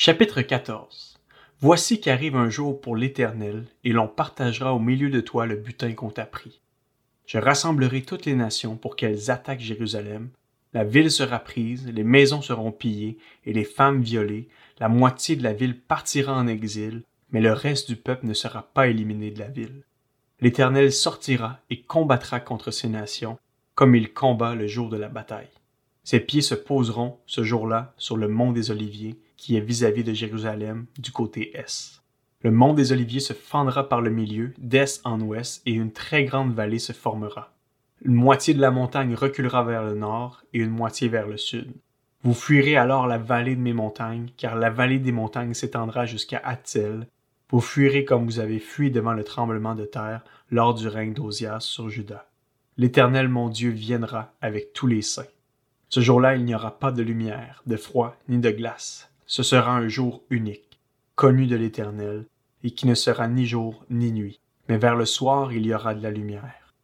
Chapitre 14 Voici qu'arrive un jour pour l'Éternel, et l'on partagera au milieu de toi le butin qu'on t'a pris. Je rassemblerai toutes les nations pour qu'elles attaquent Jérusalem. La ville sera prise, les maisons seront pillées, et les femmes violées. La moitié de la ville partira en exil, mais le reste du peuple ne sera pas éliminé de la ville. L'Éternel sortira et combattra contre ces nations, comme il combat le jour de la bataille. Ses pieds se poseront, ce jour-là, sur le mont des Oliviers, qui est vis-à-vis de Jérusalem, du côté est. Le mont des Oliviers se fendra par le milieu, d'est en ouest, et une très grande vallée se formera. Une moitié de la montagne reculera vers le nord et une moitié vers le sud. Vous fuirez alors la vallée de mes montagnes, car la vallée des montagnes s'étendra jusqu'à Atzel. Vous fuirez comme vous avez fui devant le tremblement de terre lors du règne d'Osias sur Juda. L'Éternel mon Dieu viendra avec tous les saints. Ce jour-là, il n'y aura pas de lumière, de froid, ni de glace. Ce sera un jour unique, connu de l'Éternel, et qui ne sera ni jour ni nuit. Mais vers le soir, il y aura de la lumière.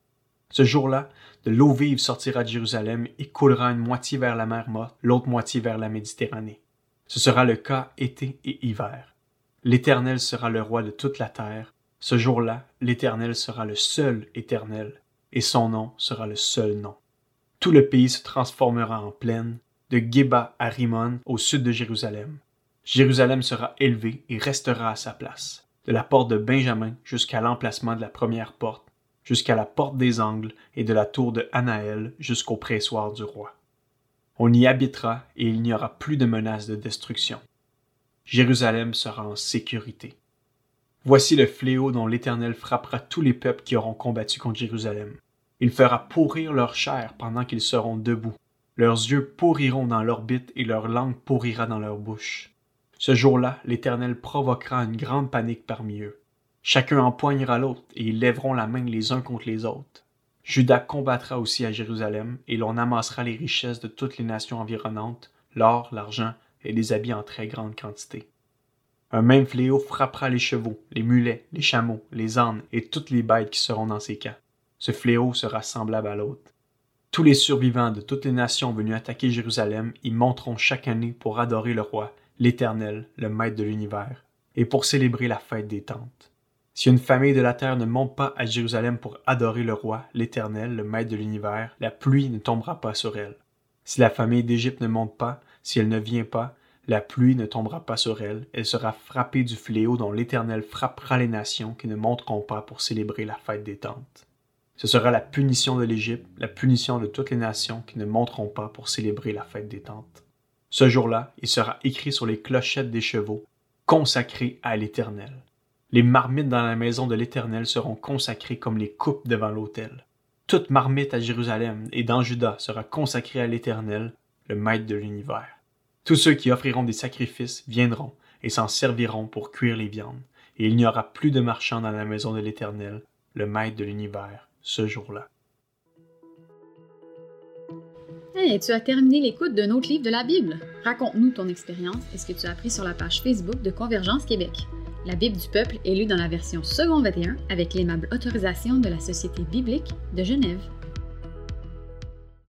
Ce jour-là, de l'eau vive sortira de Jérusalem et coulera une moitié vers la mer morte, l'autre moitié vers la Méditerranée. Ce sera le cas été et hiver. L'Éternel sera le roi de toute la terre. Ce jour-là, l'Éternel sera le seul Éternel, et son nom sera le seul nom. Tout le pays se transformera en plaine, de Geba à Rimon, au sud de Jérusalem. Jérusalem sera élevée et restera à sa place, de la porte de Benjamin jusqu'à l'emplacement de la première porte, jusqu'à la porte des angles et de la tour de Anaël jusqu'au pressoir du roi. On y habitera et il n'y aura plus de menace de destruction. Jérusalem sera en sécurité. Voici le fléau dont l'Éternel frappera tous les peuples qui auront combattu contre Jérusalem. Il fera pourrir leur chair pendant qu'ils seront debout. Leurs yeux pourriront dans l'orbite et leur langue pourrira dans leur bouche. Ce jour-là, l'Éternel provoquera une grande panique parmi eux. Chacun empoignera l'autre, et ils lèveront la main les uns contre les autres. Judas combattra aussi à Jérusalem, et l'on amassera les richesses de toutes les nations environnantes, l'or, l'argent et les habits en très grande quantité. Un même fléau frappera les chevaux, les mulets, les chameaux, les ânes et toutes les bêtes qui seront dans ces camps. Ce fléau sera semblable à l'autre. Tous les survivants de toutes les nations venues attaquer Jérusalem y monteront chaque année pour adorer le roi, l'Éternel, le Maître de l'univers, et pour célébrer la fête des tentes. Si une famille de la terre ne monte pas à Jérusalem pour adorer le roi, l'Éternel, le Maître de l'univers, la pluie ne tombera pas sur elle. Si la famille d'Égypte ne monte pas, si elle ne vient pas, la pluie ne tombera pas sur elle, elle sera frappée du fléau dont l'Éternel frappera les nations qui ne monteront pas pour célébrer la fête des tentes. Ce sera la punition de l'Égypte, la punition de toutes les nations qui ne monteront pas pour célébrer la fête des tentes. Ce jour-là, il sera écrit sur les clochettes des chevaux, consacré à l'Éternel. Les marmites dans la maison de l'Éternel seront consacrées comme les coupes devant l'autel. Toute marmite à Jérusalem et dans Juda sera consacrée à l'Éternel, le Maître de l'univers. Tous ceux qui offriront des sacrifices viendront et s'en serviront pour cuire les viandes, et il n'y aura plus de marchands dans la maison de l'Éternel, le Maître de l'univers, ce jour-là. Hey, tu as terminé l'écoute d'un autre livre de la Bible. Raconte-nous ton expérience et ce que tu as appris sur la page Facebook de Convergence Québec. La Bible du peuple est lue dans la version second 21 avec l'aimable autorisation de la Société biblique de Genève.